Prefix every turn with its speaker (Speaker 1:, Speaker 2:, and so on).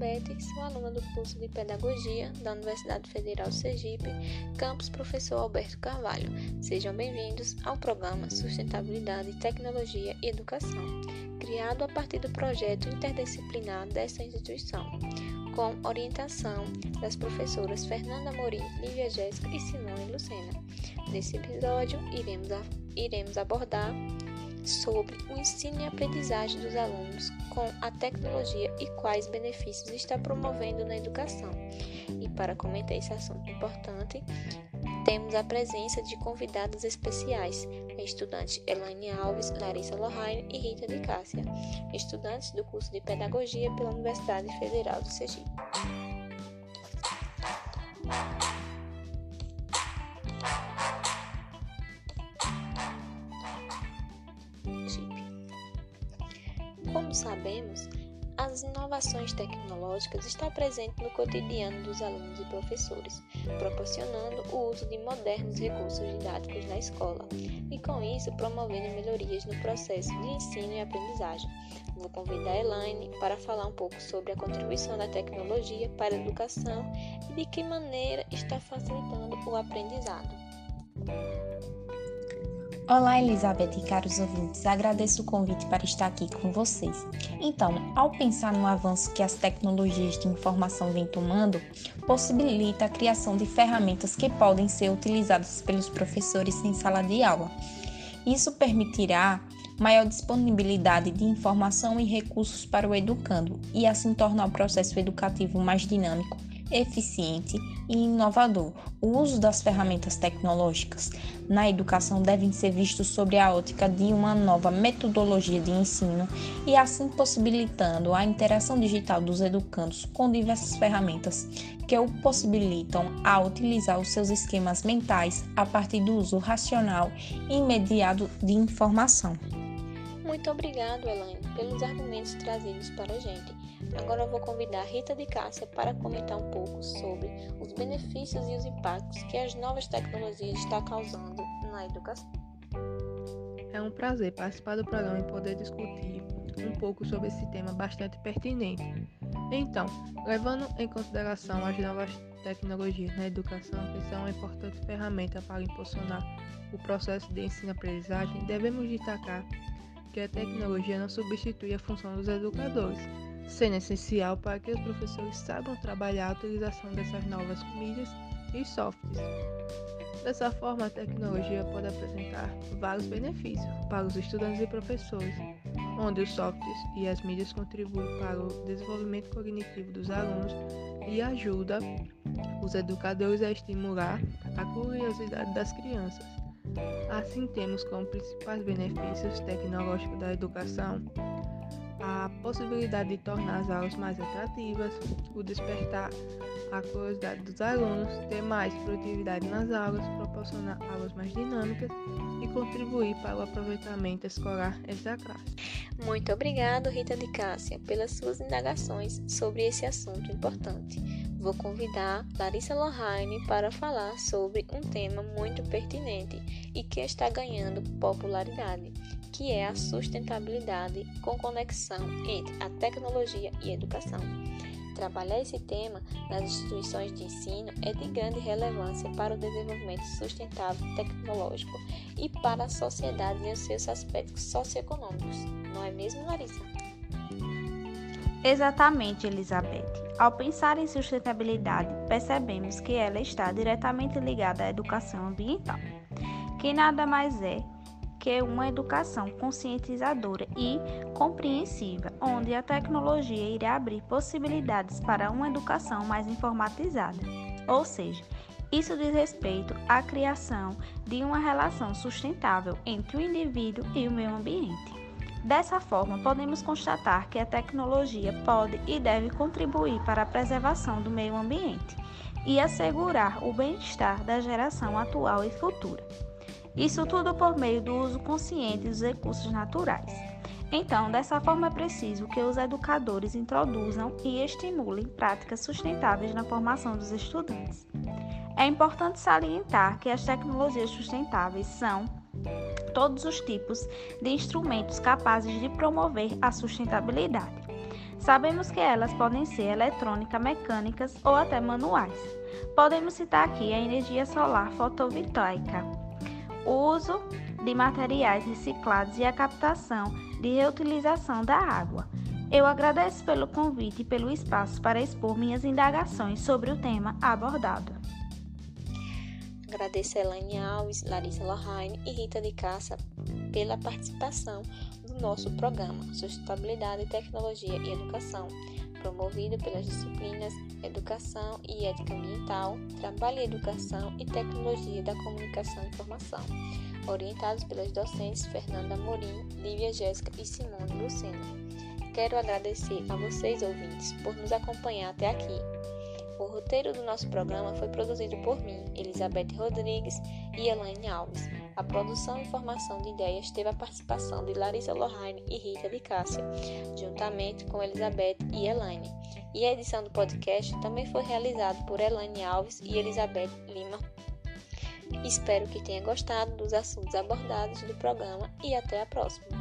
Speaker 1: Elizabeth, sou aluna do curso de Pedagogia da Universidade Federal Sergipe, campus Professor Alberto Carvalho. Sejam bem-vindos ao programa Sustentabilidade, Tecnologia e Educação, criado a partir do projeto interdisciplinar desta instituição, com orientação das professoras Fernanda Morim, Lívia Jéssica e Simone Lucena. Nesse episódio, iremos, a, iremos abordar sobre o ensino e aprendizagem dos alunos com a tecnologia e quais benefícios está promovendo na educação. E para comentar esse assunto importante, temos a presença de convidados especiais, a estudante Elaine Alves, Larissa Lohane e Rita de Cássia, estudantes do curso de Pedagogia pela Universidade Federal do Sergipe. Como sabemos, as inovações tecnológicas estão presentes no cotidiano dos alunos e professores, proporcionando o uso de modernos recursos didáticos na escola e, com isso, promovendo melhorias no processo de ensino e aprendizagem. Vou convidar a Elaine para falar um pouco sobre a contribuição da tecnologia para a educação e de que maneira está facilitando o aprendizado.
Speaker 2: Olá, Elizabeth e caros ouvintes, agradeço o convite para estar aqui com vocês. Então, ao pensar no avanço que as tecnologias de informação vêm tomando, possibilita a criação de ferramentas que podem ser utilizadas pelos professores em sala de aula. Isso permitirá maior disponibilidade de informação e recursos para o educando e assim tornar o processo educativo mais dinâmico eficiente e inovador. O uso das ferramentas tecnológicas na educação devem ser vistos sobre a ótica de uma nova metodologia de ensino e assim possibilitando a interação digital dos educandos com diversas ferramentas que o possibilitam a utilizar os seus esquemas mentais a partir do uso racional e imediato de informação.
Speaker 1: Muito obrigado, Elaine, pelos argumentos trazidos para a gente. Agora eu vou convidar Rita de Cássia para comentar um pouco sobre os benefícios e os impactos que as novas tecnologias estão causando na educação.
Speaker 3: É um prazer participar do programa e poder discutir um pouco sobre esse tema bastante pertinente. Então, levando em consideração as novas tecnologias na educação, que são uma importante ferramenta para impulsionar o processo de ensino-aprendizagem, devemos destacar que a tecnologia não substitui a função dos educadores, sendo essencial para que os professores saibam trabalhar a utilização dessas novas mídias e softwares. Dessa forma, a tecnologia pode apresentar vários benefícios para os estudantes e professores, onde os softwares e as mídias contribuem para o desenvolvimento cognitivo dos alunos e ajuda os educadores a estimular a curiosidade das crianças. Assim, temos como principais benefícios tecnológicos da educação a possibilidade de tornar as aulas mais atrativas, o despertar a curiosidade dos alunos, ter mais produtividade nas aulas, proporcionar aulas mais dinâmicas e contribuir para o aproveitamento escolar extra classe.
Speaker 1: Muito obrigado, Rita de Cássia, pelas suas indagações sobre esse assunto importante. Vou convidar Larissa Lohane para falar sobre um tema muito pertinente e que está ganhando popularidade que é a sustentabilidade com conexão entre a tecnologia e a educação. Trabalhar esse tema nas instituições de ensino é de grande relevância para o desenvolvimento sustentável tecnológico e para a sociedade em seus aspectos socioeconômicos. Não é mesmo, Larissa?
Speaker 4: Exatamente, Elizabeth. Ao pensar em sustentabilidade, percebemos que ela está diretamente ligada à educação ambiental, que nada mais é que uma educação conscientizadora e compreensiva, onde a tecnologia irá abrir possibilidades para uma educação mais informatizada. Ou seja, isso diz respeito à criação de uma relação sustentável entre o indivíduo e o meio ambiente. Dessa forma, podemos constatar que a tecnologia pode e deve contribuir para a preservação do meio ambiente e assegurar o bem-estar da geração atual e futura. Isso tudo por meio do uso consciente dos recursos naturais. Então, dessa forma é preciso que os educadores introduzam e estimulem práticas sustentáveis na formação dos estudantes. É importante salientar que as tecnologias sustentáveis são todos os tipos de instrumentos capazes de promover a sustentabilidade. Sabemos que elas podem ser eletrônicas, mecânicas ou até manuais. Podemos citar aqui a energia solar fotovoltaica, o uso de materiais reciclados e a captação de reutilização da água. Eu agradeço pelo convite e pelo espaço para expor minhas indagações sobre o tema abordado.
Speaker 1: Agradeço a Elaine Alves, Larissa Lohane e Rita de Caça pela participação do nosso programa Sustentabilidade, Tecnologia e Educação, promovido pelas disciplinas Educação e Ética Ambiental, Trabalho e Educação e Tecnologia da Comunicação e Informação, orientados pelas docentes Fernanda Morim, Lívia Jéssica e Simone Lucena. Quero agradecer a vocês, ouvintes, por nos acompanhar até aqui. O roteiro do nosso programa foi produzido por mim, Elizabeth Rodrigues e Elaine Alves. A produção e formação de ideias teve a participação de Larissa Lohane e Rita de Cássia, juntamente com Elizabeth e Elaine. E a edição do podcast também foi realizada por Elaine Alves e Elizabeth Lima. Espero que tenha gostado dos assuntos abordados do programa e até a próxima.